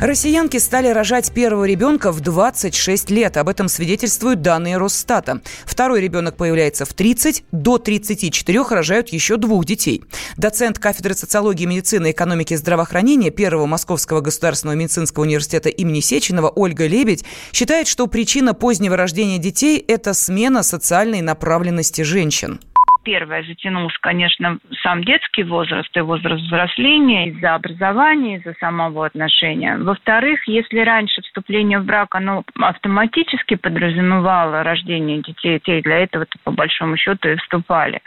Россиянки стали рожать первого ребенка в 26 лет. Об этом свидетельствуют данные Росстата. Второй ребенок появляется в 30, до 34 рожают еще двух детей. Доцент кафедры социологии, медицины, экономики и здравоохранения Первого Московского государственного медицинского университета имени Сеченова Ольга Лебедь считает, что причина позднего рождения детей – это смена социальной направленности женщин первое затянулся, конечно, сам детский возраст и возраст взросления из-за образования, из-за самого отношения. Во-вторых, если раньше вступление в брак, оно автоматически подразумевало рождение детей, для этого-то по большому счету и вступали.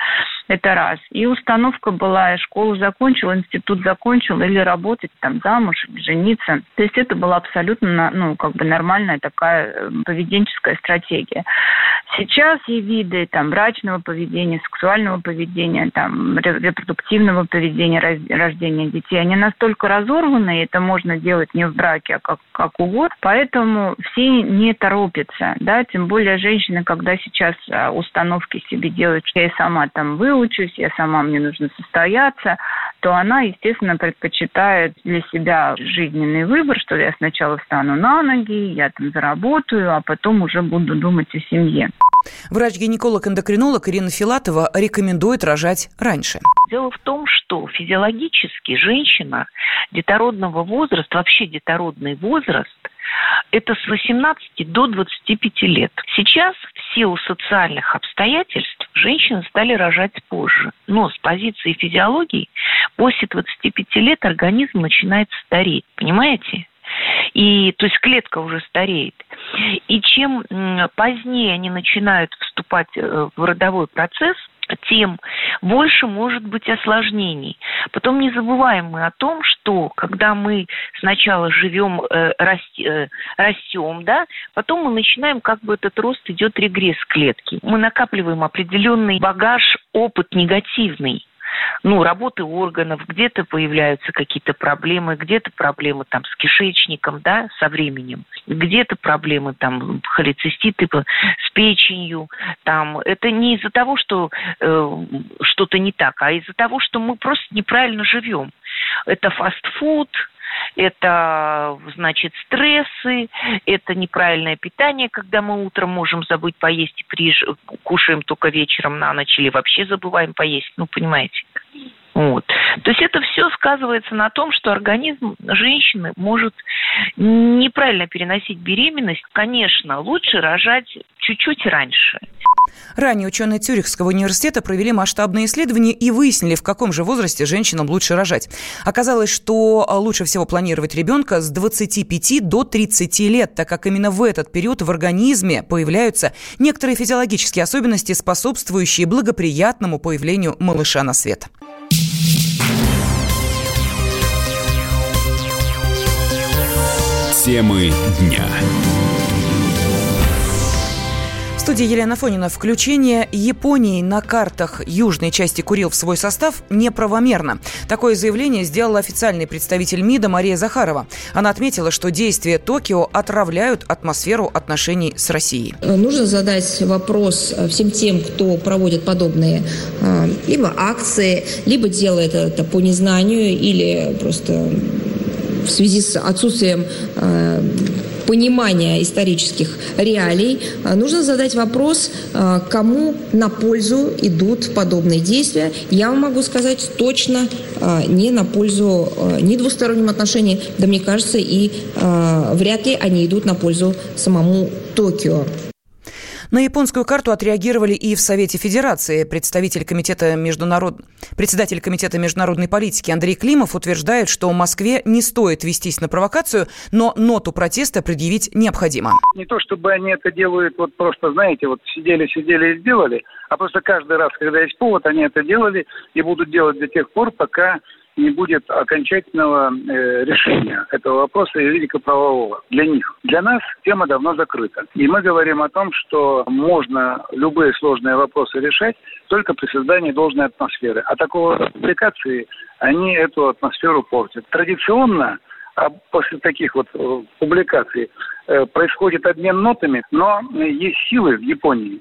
Это раз. И установка была, школу закончил, институт закончил, или работать там замуж, жениться. То есть это была абсолютно, ну, как бы нормальная такая э, поведенческая стратегия. Сейчас и виды там брачного поведения, сексуального поведения, там репродуктивного поведения, рождения детей, они настолько разорваны, и это можно делать не в браке, а как, как угодно. Поэтому все не торопятся, да, тем более женщины, когда сейчас а, установки себе делают, я сама там выучусь, я сама мне нужно состояться, то она, естественно, предпочитает для себя жизненный выбор, что я сначала встану на ноги, я там заработаю, а потом уже буду думать о семье. Врач-гинеколог-эндокринолог Ирина Филатова рекомендует рожать раньше. Дело в том, что физиологически женщина детородного возраста, вообще детородный возраст, это с 18 до 25 лет. Сейчас в силу социальных обстоятельств женщины стали рожать позже. Но с позиции физиологии после 25 лет организм начинает стареть. Понимаете? И, то есть клетка уже стареет. И чем позднее они начинают вступать э, в родовой процесс, тем больше может быть осложнений. Потом не забываем мы о том, что когда мы сначала живем, э, расти, э, растем, да, потом мы начинаем, как бы этот рост идет регресс клетки. Мы накапливаем определенный багаж, опыт негативный ну, работы органов, где-то появляются какие-то проблемы, где-то проблемы там с кишечником, да, со временем, где-то проблемы там холециститы с печенью, там, это не из-за того, что э, что-то не так, а из-за того, что мы просто неправильно живем. Это фастфуд, это, значит, стрессы, это неправильное питание, когда мы утром можем забыть поесть и приж... кушаем только вечером на ночь или вообще забываем поесть, ну, понимаете. Вот. То есть это все сказывается на том, что организм женщины может неправильно переносить беременность. Конечно, лучше рожать чуть-чуть раньше. Ранее ученые Цюрихского университета провели масштабные исследования и выяснили, в каком же возрасте женщинам лучше рожать. Оказалось, что лучше всего планировать ребенка с 25 до 30 лет, так как именно в этот период в организме появляются некоторые физиологические особенности, способствующие благоприятному появлению малыша на свет. Темы дня студии Елена Фонина. Включение Японии на картах южной части Курил в свой состав неправомерно. Такое заявление сделала официальный представитель МИДа Мария Захарова. Она отметила, что действия Токио отравляют атмосферу отношений с Россией. Нужно задать вопрос всем тем, кто проводит подобные а, либо акции, либо делает это по незнанию или просто в связи с отсутствием а, понимания исторических реалий, а, нужно задать вопрос, а, кому на пользу идут подобные действия. Я вам могу сказать точно а, не на пользу ни двусторонним отношениям, да мне кажется, и вряд ли они идут на пользу самому Токио. На японскую карту отреагировали и в Совете Федерации. Представитель комитета международ... Председатель Комитета международной политики Андрей Климов утверждает, что Москве не стоит вестись на провокацию, но ноту протеста предъявить необходимо. Не то, чтобы они это делают вот просто, знаете, вот сидели, сидели и сделали, а просто каждый раз, когда есть повод, они это делали и будут делать до тех пор, пока не будет окончательного э, решения этого вопроса юридико-правового для них. Для нас тема давно закрыта. И мы говорим о том, что можно любые сложные вопросы решать только при создании должной атмосферы. А такого публикации они эту атмосферу портят. Традиционно а после таких вот э, публикаций э, происходит обмен нотами, но есть силы в Японии,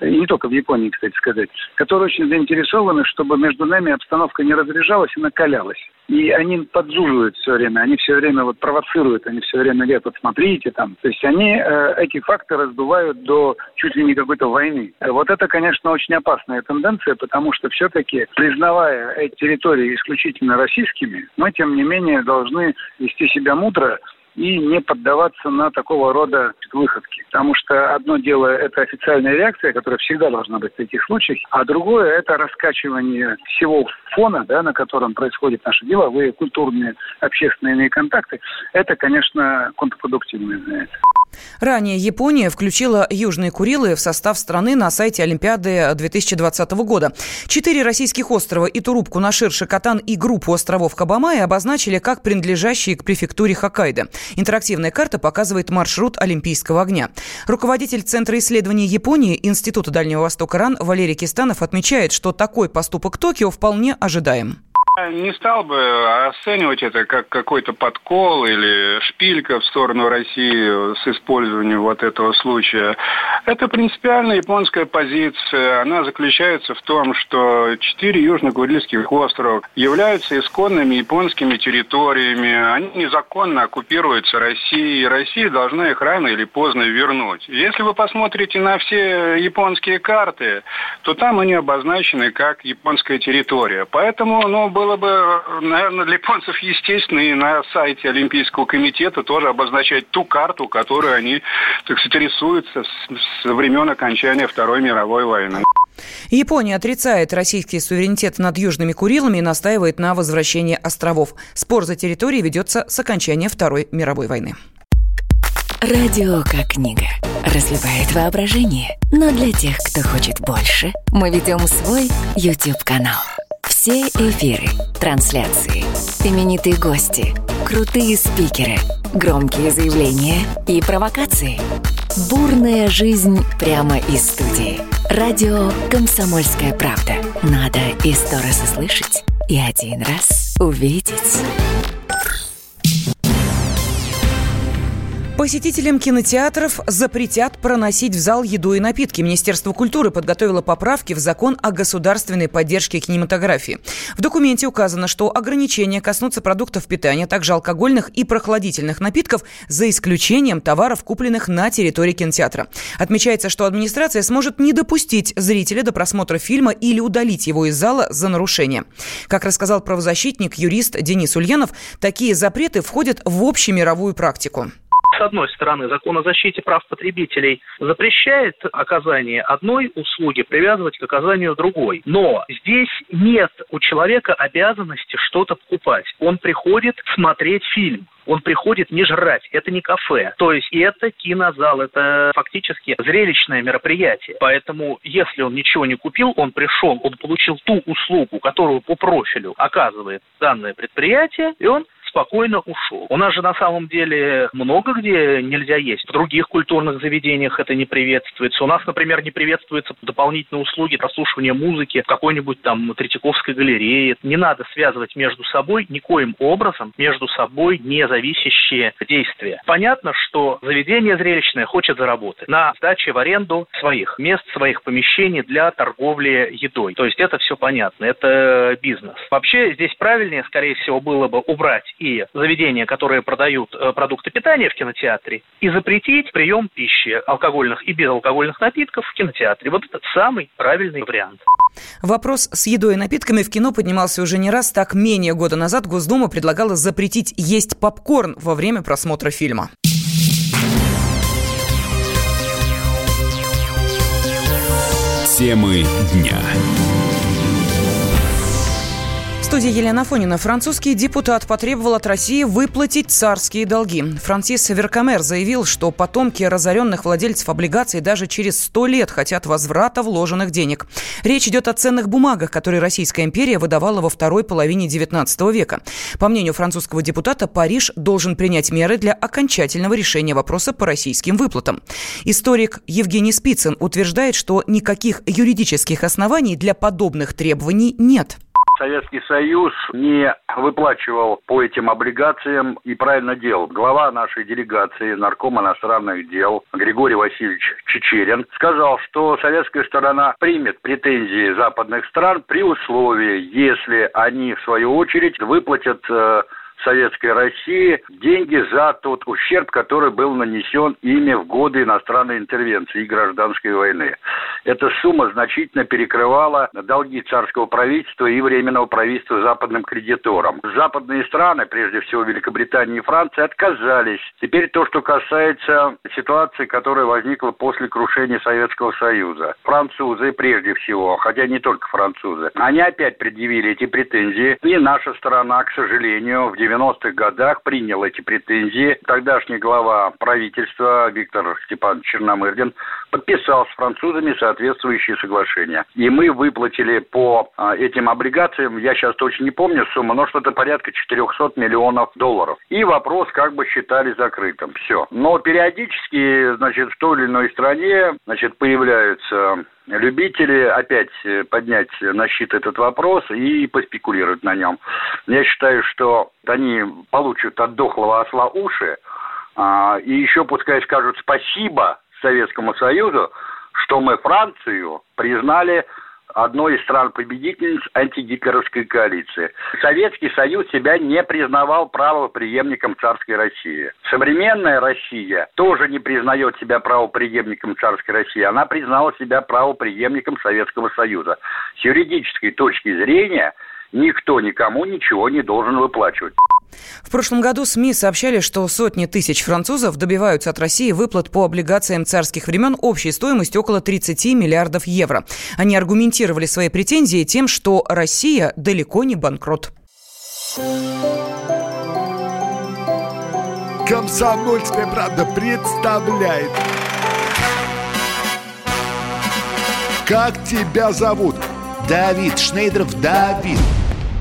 не только в Японии, кстати сказать, которые очень заинтересованы, чтобы между нами обстановка не разряжалась и накалялась. И они подзуживают все время, они все время вот провоцируют, они все время говорят, вот смотрите там. То есть они э, эти факты раздувают до чуть ли не какой-то войны. Вот это, конечно, очень опасная тенденция, потому что все-таки, признавая эти территории исключительно российскими, мы, тем не менее, должны вести себя мудро и не поддаваться на такого рода выходки. Потому что одно дело – это официальная реакция, которая всегда должна быть в таких случаях, а другое – это раскачивание всего фона, да, на котором происходят наши деловые, культурные, общественные контакты. Это, конечно, контрпродуктивно является. Ранее Япония включила Южные Курилы в состав страны на сайте Олимпиады 2020 года. Четыре российских острова – Итуруп, Кунашир, Шикотан и группу островов Кабамай обозначили как принадлежащие к префектуре Хоккайдо. Интерактивная карта показывает маршрут Олимпийского огня. Руководитель Центра исследований Японии Института Дальнего Востока РАН Валерий Кистанов отмечает, что такой поступок Токио вполне ожидаем. Не стал бы оценивать это как какой-то подкол или шпилька в сторону России с использованием вот этого случая. Это принципиальная японская позиция. Она заключается в том, что четыре южно-курильских острова являются исконными японскими территориями. Они незаконно оккупируются Россией, и Россия должна их рано или поздно вернуть. Если вы посмотрите на все японские карты, то там они обозначены как японская территория. Поэтому, ну, было бы, наверное, для японцев естественно и на сайте Олимпийского комитета тоже обозначать ту карту, которую они, так сказать, рисуются с, с времен окончания Второй мировой войны. Япония отрицает российский суверенитет над Южными Курилами и настаивает на возвращении островов. Спор за территории ведется с окончания Второй мировой войны. Радио как книга. Разливает воображение. Но для тех, кто хочет больше, мы ведем свой YouTube-канал. Все эфиры, трансляции, именитые гости, крутые спикеры, громкие заявления и провокации. Бурная жизнь прямо из студии. Радио «Комсомольская правда». Надо и сто раз услышать, и один раз увидеть. Посетителям кинотеатров запретят проносить в зал еду и напитки. Министерство культуры подготовило поправки в закон о государственной поддержке кинематографии. В документе указано, что ограничения коснутся продуктов питания, также алкогольных и прохладительных напитков, за исключением товаров, купленных на территории кинотеатра. Отмечается, что администрация сможет не допустить зрителя до просмотра фильма или удалить его из зала за нарушение. Как рассказал правозащитник, юрист Денис Ульянов, такие запреты входят в общемировую практику с одной стороны, закон о защите прав потребителей запрещает оказание одной услуги привязывать к оказанию другой. Но здесь нет у человека обязанности что-то покупать. Он приходит смотреть фильм. Он приходит не жрать, это не кафе. То есть это кинозал, это фактически зрелищное мероприятие. Поэтому, если он ничего не купил, он пришел, он получил ту услугу, которую по профилю оказывает данное предприятие, и он спокойно ушел. У нас же на самом деле много где нельзя есть. В других культурных заведениях это не приветствуется. У нас, например, не приветствуются дополнительные услуги прослушивания музыки в какой-нибудь там Третьяковской галерее. Не надо связывать между собой никоим образом между собой независящие действия. Понятно, что заведение зрелищное хочет заработать на сдаче в аренду своих мест, своих помещений для торговли едой. То есть это все понятно, это бизнес. Вообще здесь правильнее, скорее всего, было бы убрать и заведения, которые продают э, продукты питания в кинотеатре, и запретить прием пищи алкогольных и безалкогольных напитков в кинотеатре. Вот это самый правильный вариант. Вопрос с едой и напитками в кино поднимался уже не раз. Так, менее года назад Госдума предлагала запретить есть попкорн во время просмотра фильма. Темы дня студии Елена Фонина. Французский депутат потребовал от России выплатить царские долги. Франсис Веркамер заявил, что потомки разоренных владельцев облигаций даже через сто лет хотят возврата вложенных денег. Речь идет о ценных бумагах, которые Российская империя выдавала во второй половине XIX века. По мнению французского депутата, Париж должен принять меры для окончательного решения вопроса по российским выплатам. Историк Евгений Спицын утверждает, что никаких юридических оснований для подобных требований нет. Советский Союз не выплачивал по этим облигациям и правильно делал. Глава нашей делегации, нарком иностранных дел Григорий Васильевич Чечерин сказал, что советская сторона примет претензии западных стран при условии, если они, в свою очередь, выплатят э, Советской России деньги за тот ущерб, который был нанесен ими в годы иностранной интервенции и гражданской войны. Эта сумма значительно перекрывала долги царского правительства и временного правительства западным кредиторам. Западные страны, прежде всего Великобритания и Франция, отказались. Теперь то, что касается ситуации, которая возникла после крушения Советского Союза. Французы, прежде всего, хотя не только французы, они опять предъявили эти претензии. И наша сторона, к сожалению, в 90-х годах принял эти претензии. Тогдашний глава правительства Виктор Степанович Черномырдин подписал с французами соответствующие соглашения. И мы выплатили по а, этим облигациям, я сейчас точно не помню сумму, но что-то порядка 400 миллионов долларов. И вопрос как бы считали закрытым. Все. Но периодически, значит, в той или иной стране, значит, появляются любители опять поднять на щит этот вопрос и поспекулировать на нем. Я считаю, что они получат от дохлого осла уши, а, и еще пускай скажут спасибо Советскому Союзу, что мы Францию признали одной из стран-победительниц антигитлеровской коалиции. Советский Союз себя не признавал правоприемником царской России. Современная Россия тоже не признает себя правоприемником царской России. Она признала себя правоприемником Советского Союза. С юридической точки зрения никто никому ничего не должен выплачивать. В прошлом году СМИ сообщали, что сотни тысяч французов добиваются от России выплат по облигациям царских времен общей стоимостью около 30 миллиардов евро. Они аргументировали свои претензии тем, что Россия далеко не банкрот. Комсомольская правда представляет. Как тебя зовут? Давид Шнейдров Давид.